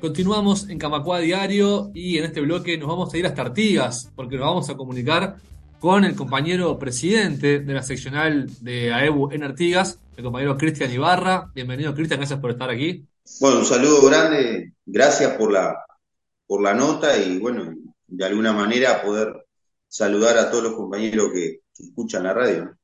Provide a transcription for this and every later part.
Continuamos en Camacua Diario y en este bloque nos vamos a ir hasta Artigas porque nos vamos a comunicar con el compañero presidente de la seccional de AEBU en Artigas, el compañero Cristian Ibarra. Bienvenido Cristian, gracias por estar aquí. Bueno, un saludo grande, gracias por la, por la nota y bueno, de alguna manera poder saludar a todos los compañeros que, escuchan la radio.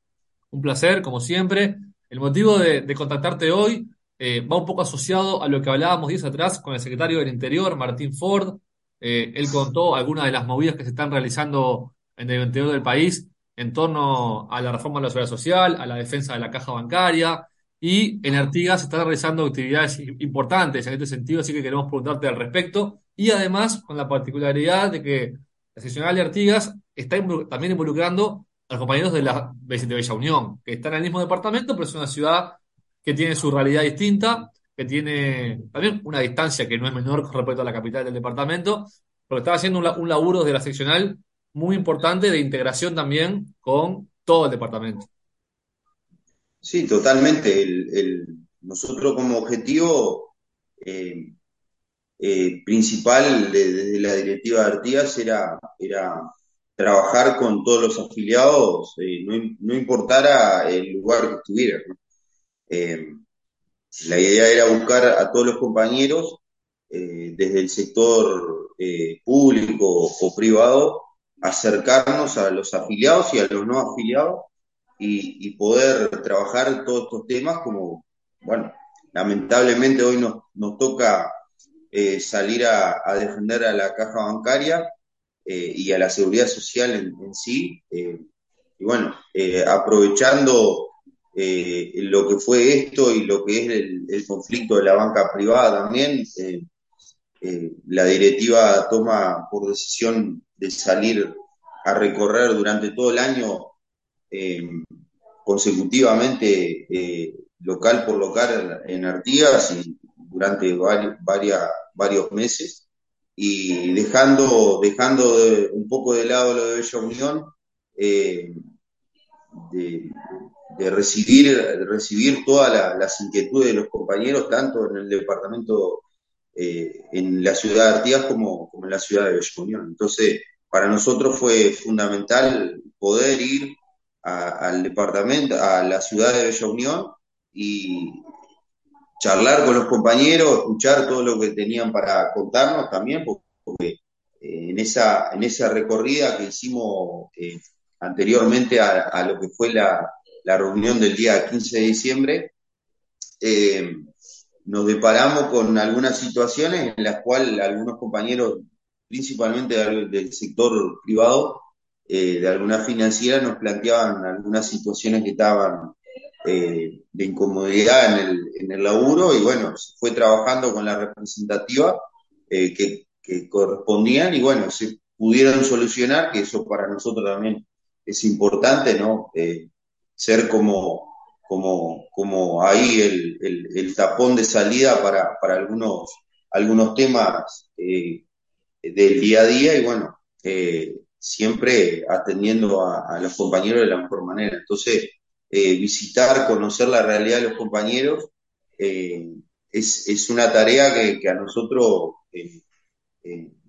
Un placer, como siempre. El motivo de contactarte hoy eh, va un poco asociado a lo que hablábamos días atrás con el secretario del Interior, Martín Ford. Eh, él contó algunas de las movidas que se están realizando en el interior del país en torno a la reforma de la seguridad social, a la defensa de la caja bancaria, y en Artigas se están realizando actividades importantes en este sentido, así que queremos preguntarte al respecto, y además con la particularidad de que la seccional de Artigas está también involucrando a los compañeros de la de Bella Unión, que están en el mismo departamento, pero es una ciudad que tiene su realidad distinta, que tiene también una distancia que no es menor con respecto a la capital del departamento, pero está haciendo un, laburo de la seccional muy importante de integración también con todo el departamento. Sí, totalmente. Nosotros como objetivo eh, eh, principal desde la directiva de Artigas era, trabajar con todos los afiliados, eh, no, no, importara el lugar que estuvieran. Eh, la idea era buscar a todos los compañeros, eh, desde el sector eh, público o privado, acercarnos a los afiliados y a los no afiliados y, poder trabajar todos estos temas como, bueno, lamentablemente hoy nos, nos toca salir a, defender a la caja bancaria y a la seguridad social en sí. y bueno, aprovechando eh, lo que fue esto y lo que es el, conflicto de la banca privada también, eh, eh, la directiva toma por decisión de salir a recorrer durante todo el año consecutivamente local por local en Artigas y durante varios, varios meses y dejando, dejando un poco de lado lo de Bella Unión, de recibir, recibir todas las inquietudes de los compañeros, tanto en el departamento, eh, en la ciudad de Artigas como, como en la ciudad de Bella Unión. Entonces, para nosotros fue fundamental poder ir al departamento, a la ciudad de Bella Unión y charlar con los compañeros, escuchar todo lo que tenían para contarnos también, porque eh, en, esa, en esa recorrida que hicimos eh, anteriormente a, lo que fue la, la reunión del día 15 de diciembre, eh, nos deparamos con algunas situaciones en las cuales algunos compañeros, principalmente del, sector privado, eh, de alguna financiera, nos planteaban algunas situaciones que estaban eh, de incomodidad en el, en el laburo y bueno, se fue trabajando con la representativa que, que correspondían y bueno, se pudieron solucionar, que eso para nosotros también es importante, ¿no? Ser como, como, como ahí el, el, tapón de salida para, para algunos, algunos temas eh, del día a día y bueno, eh, siempre atendiendo a, los compañeros de la mejor manera. Entonces, eh, visitar, conocer la realidad de los compañeros es, es, una tarea que, que a nosotros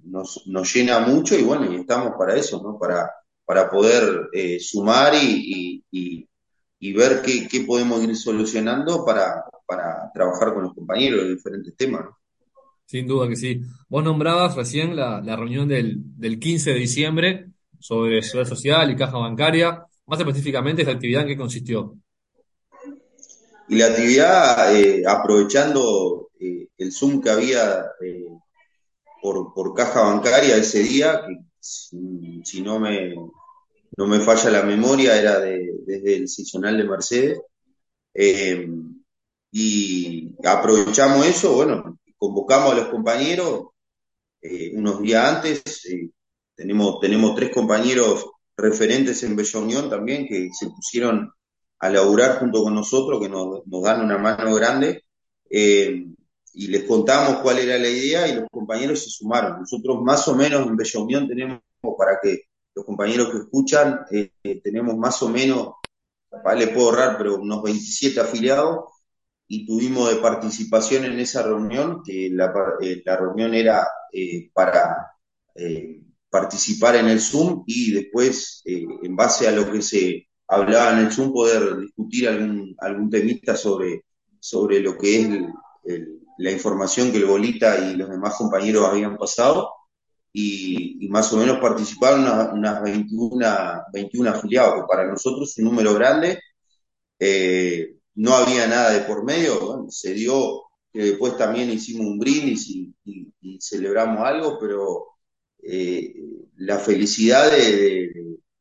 nos, nos, llena mucho y bueno, y estamos para eso, ¿no? Para, para poder sumar y, y ver qué, qué, podemos ir solucionando para, para, trabajar con los compañeros de diferentes temas. Sin duda que sí. Vos nombrabas recién la, la reunión del, del, 15 de diciembre sobre seguridad social y caja bancaria. Más específicamente, ¿esta actividad en qué consistió? Y la actividad, eh, aprovechando eh, el Zoom que había eh, por, por, caja bancaria ese día, que si, si no me, no me falla la memoria, era de, desde el seccional de Mercedes. Eh, y aprovechamos eso, bueno, convocamos a los compañeros eh, unos días antes. Eh, tenemos, tenemos tres compañeros referentes en Bella Unión también que se pusieron a laburar junto con nosotros, que nos, nos dan una mano grande. y les contamos cuál era la idea y los compañeros se sumaron. Nosotros más o menos en Bella Unión tenemos para que los compañeros que escuchan, eh, tenemos más o menos, capaz le puedo ahorrar, pero unos 27 afiliados y tuvimos de participación en esa reunión, eh, la reunión era eh, para participar en el Zoom y después, en base a lo que se hablaba en el Zoom, poder discutir algún, algún temita sobre, sobre lo que es la información que el Bolita y los demás compañeros habían pasado. Y, más o menos participaron unas, 21, 21 afiliados, que para nosotros es un número grande. Eh, no había nada de por medio, se dio que después también hicimos un brindis y, celebramos algo, pero eh, la felicidad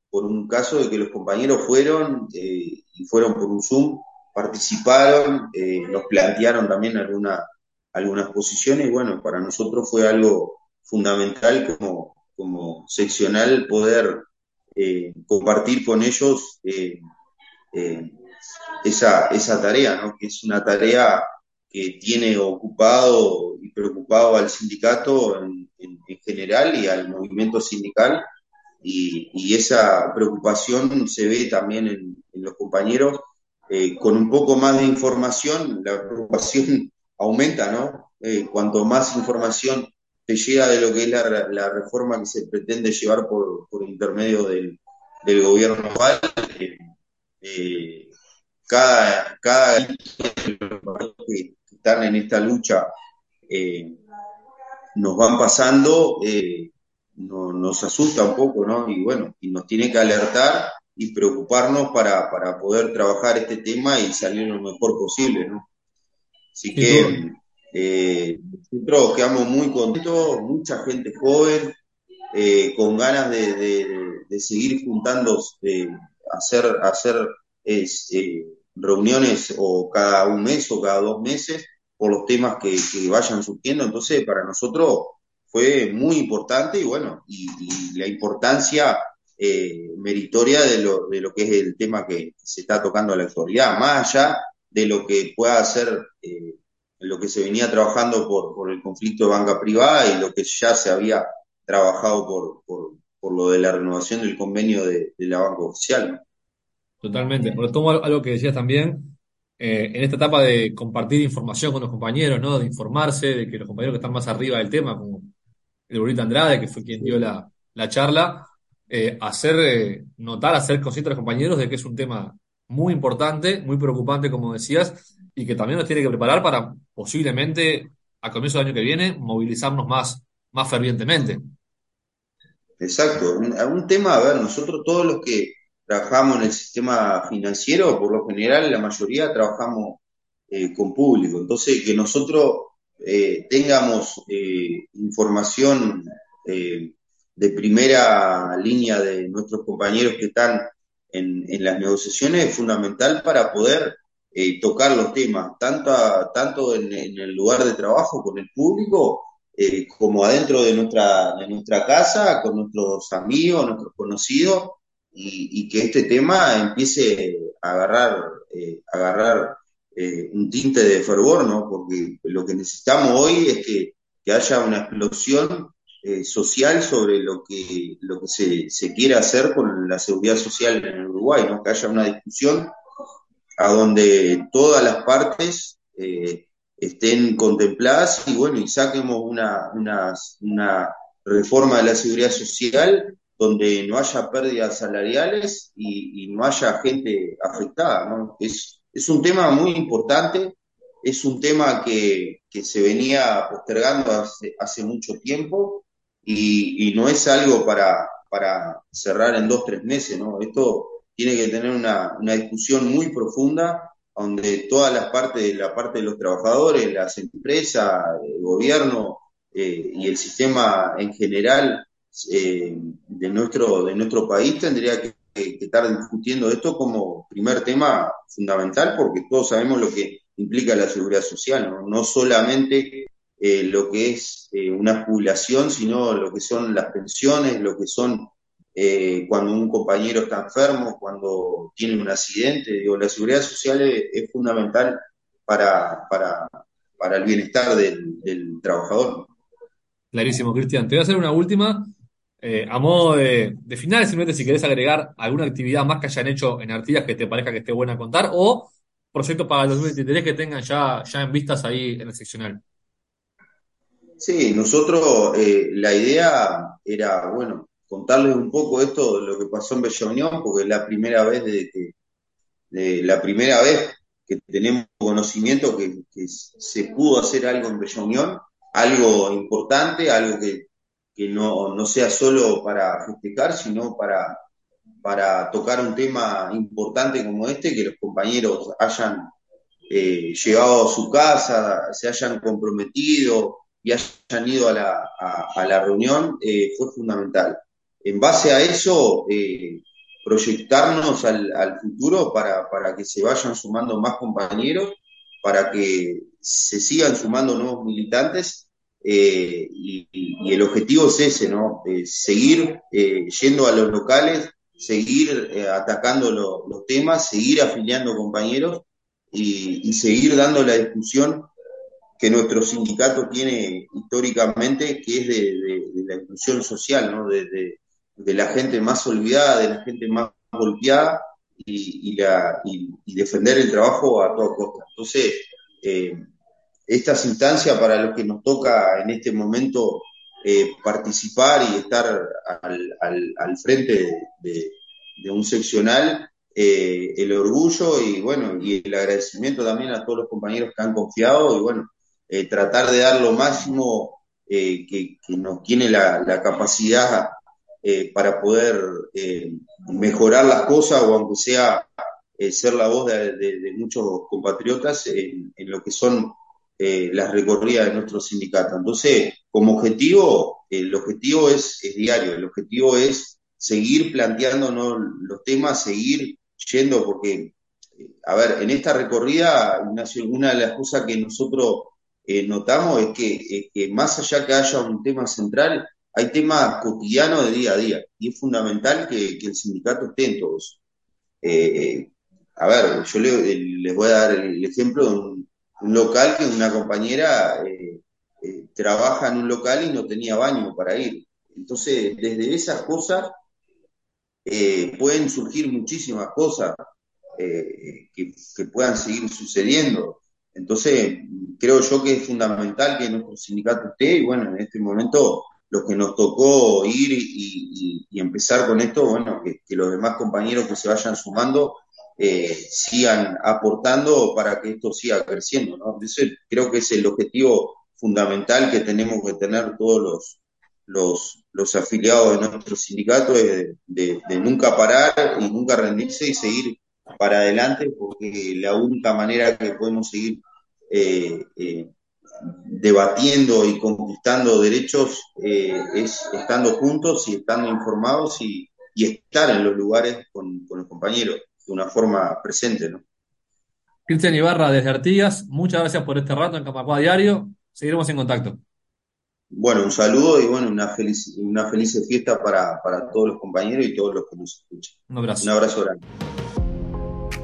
por un caso de que los compañeros fueron eh, y fueron por un Zoom, participaron, nos plantearon también alguna, algunas posiciones y bueno, para nosotros fue algo fundamental como, como seccional poder compartir con ellos esa, esa tarea, ¿no? que es una tarea que tiene ocupado y preocupado al sindicato en, general y al movimiento sindical, y, esa preocupación se ve también en, los compañeros. Eh, con un poco más de información, la preocupación aumenta, ¿no? Eh, cuanto más información te llega de lo que es la, reforma que se pretende llevar por, por intermedio del, del gobierno actual, eh, cada, cada que están en esta lucha eh, nos van pasando, eh, nos asusta un poco, ¿no? Y bueno, y nos tiene que alertar y preocuparnos para, para poder trabajar este tema y salir lo mejor posible, ¿no? Así que eh, nosotros quedamos muy contentos, mucha gente joven, con ganas de, de, seguir juntando, hacer, hacer es, reuniones o cada un mes o cada dos meses por los temas que, vayan surgiendo. Entonces, para nosotros fue muy importante y bueno, y, la importancia eh, meritoria de lo, de lo que es el tema que se está tocando a la actualidad, más allá de lo que pueda ser eh, lo que se venía trabajando por, por, el conflicto de banca privada y lo que ya se había trabajado por, por, por lo de la renovación del convenio de, de la banca oficial. Totalmente. Retomo algo que decías también, eh, en esta etapa de compartir información con los compañeros, ¿no? De informarse, de que los compañeros que están más arriba del tema, como el Burrito Andrade, que fue quien dio la, charla, eh, hacer eh, notar, hacer conscientes a los compañeros de que es un tema muy importante, muy preocupante, como decías, y que también nos tiene que preparar para posiblemente, a comienzo del año que viene, movilizarnos más, más fervientemente. Exacto. Un, un tema, a ver, nosotros todos los que trabajamos en el sistema financiero, por lo general la mayoría trabajamos eh, con público. Entonces, que nosotros eh, tengamos eh, información de primera línea de nuestros compañeros que están en, las negociaciones es fundamental para poder tocar los temas, tanto, tanto en, el lugar de trabajo con el público, como adentro de nuestra, de nuestra casa, con nuestros amigos, nuestros conocidos, y, que este tema empiece a agarrar, eh, agarrar eh, un tinte de fervor, ¿no? Porque lo que necesitamos hoy es que, haya una explosión eh, social sobre lo que, lo que se, se quiere hacer con la seguridad social en Uruguay, ¿no? Que haya una discusión a donde todas las partes estén contempladas y bueno, y saquemos una, una, reforma de la seguridad social donde no haya pérdidas salariales y, no haya gente afectada. ¿no? Es, es un tema muy importante, es un tema que, que se venía postergando hace, hace mucho tiempo y, y, no es algo para, para cerrar en dos, tres meses. ¿no? Esto tiene que tener una, una discusión muy profunda donde todas las partes, la parte de los trabajadores, las empresas, el gobierno eh, y el sistema en general eh, de, nuestro, de nuestro país tendría que, estar discutiendo esto como primer tema fundamental, porque todos sabemos lo que implica la seguridad social, no, solamente eh, lo que es eh, una jubilación, sino lo que son las pensiones, lo que son cuando un compañero está enfermo, cuando tiene un accidente. La seguridad social es, fundamental para, para, para, el bienestar del, trabajador. Clarísimo, Cristian. Te voy a hacer una última eh, a modo de, final, simplemente si querés agregar alguna actividad más que hayan hecho en Artigas que te parezca que esté buena contar, o proyectos para el 2023 que tengan ya, ya en vistas ahí en el seccional. Sí, nosotros eh, la idea era, bueno, contarles un poco esto, lo que pasó en Bella Unión, porque es la primera vez de que, de la primera vez que tenemos conocimiento que, se pudo hacer algo en Bella Unión, algo importante, algo que, que no, no, sea solo para festejar, sino para, para tocar un tema importante como este, que los compañeros hayan eh, llevado a su casa, se hayan comprometido y hayan ido a la, a, a la reunión, eh, fue fundamental. En base a eso, eh, proyectarnos al, al futuro para, para, que se vayan sumando más compañeros, para que se sigan sumando nuevos militantes. Eh, y, y, el objetivo es ese, ¿no? Eh, seguir eh, yendo a los locales, seguir eh, atacando lo, los temas, seguir afiliando compañeros y, y, seguir dando la discusión que nuestro sindicato tiene históricamente, que es de, la inclusión social, ¿no? De, la gente más olvidada, de la gente más golpeada y, la, y, defender el trabajo a toda costa. Entonces, eh, estas instancias para los que nos toca en este momento eh, participar y estar al, al, al frente de, de, un seccional, eh, el orgullo y bueno, y el agradecimiento también a todos los compañeros que han confiado y bueno, eh, tratar de dar lo máximo eh, que, nos tiene la, capacidad eh, para poder mejorar las cosas o aunque sea ser la voz de, muchos compatriotas en, lo que son las recorridas de nuestro sindicato. Entonces, como objetivo, el objetivo es, diario, el objetivo es seguir planteándonos los temas, seguir yendo, porque, a ver, en esta recorrida, una, una de las cosas que nosotros eh, notamos es que, es que, más allá que haya un tema central, hay temas cotidianos de día a día y es fundamental que, el sindicato esté en todos. Eh, a ver, yo le, les voy a dar el ejemplo de un, local que una compañera eh, eh, trabaja en un local y no tenía baño para ir. Entonces, desde esas cosas eh, pueden surgir muchísimas cosas que puedan seguir sucediendo. Entonces, creo yo que es fundamental que nuestro sindicato esté y bueno, en este momento lo que nos tocó ir y, empezar con esto, bueno, que, los demás compañeros que se vayan sumando eh, sigan aportando para que esto siga creciendo, ¿no? Entonces, creo que es el objetivo fundamental que tenemos que tener todos los, los, los afiliados de nuestro sindicato, es de, de nunca parar y nunca rendirse y seguir para adelante, porque la única manera que podemos seguir eh, eh, debatiendo y conquistando derechos eh, es estando juntos y estando informados y, y estar en los lugares con, con, los compañeros de una forma presente. ¿no? Cristian Ibarra desde Artigas, muchas gracias por este rato en Camacua Diario. Seguiremos en contacto. Bueno, un saludo y bueno, una feliz, una feliz fiesta para, para todos los compañeros y todos los que nos escuchan. Un abrazo. Un abrazo grande.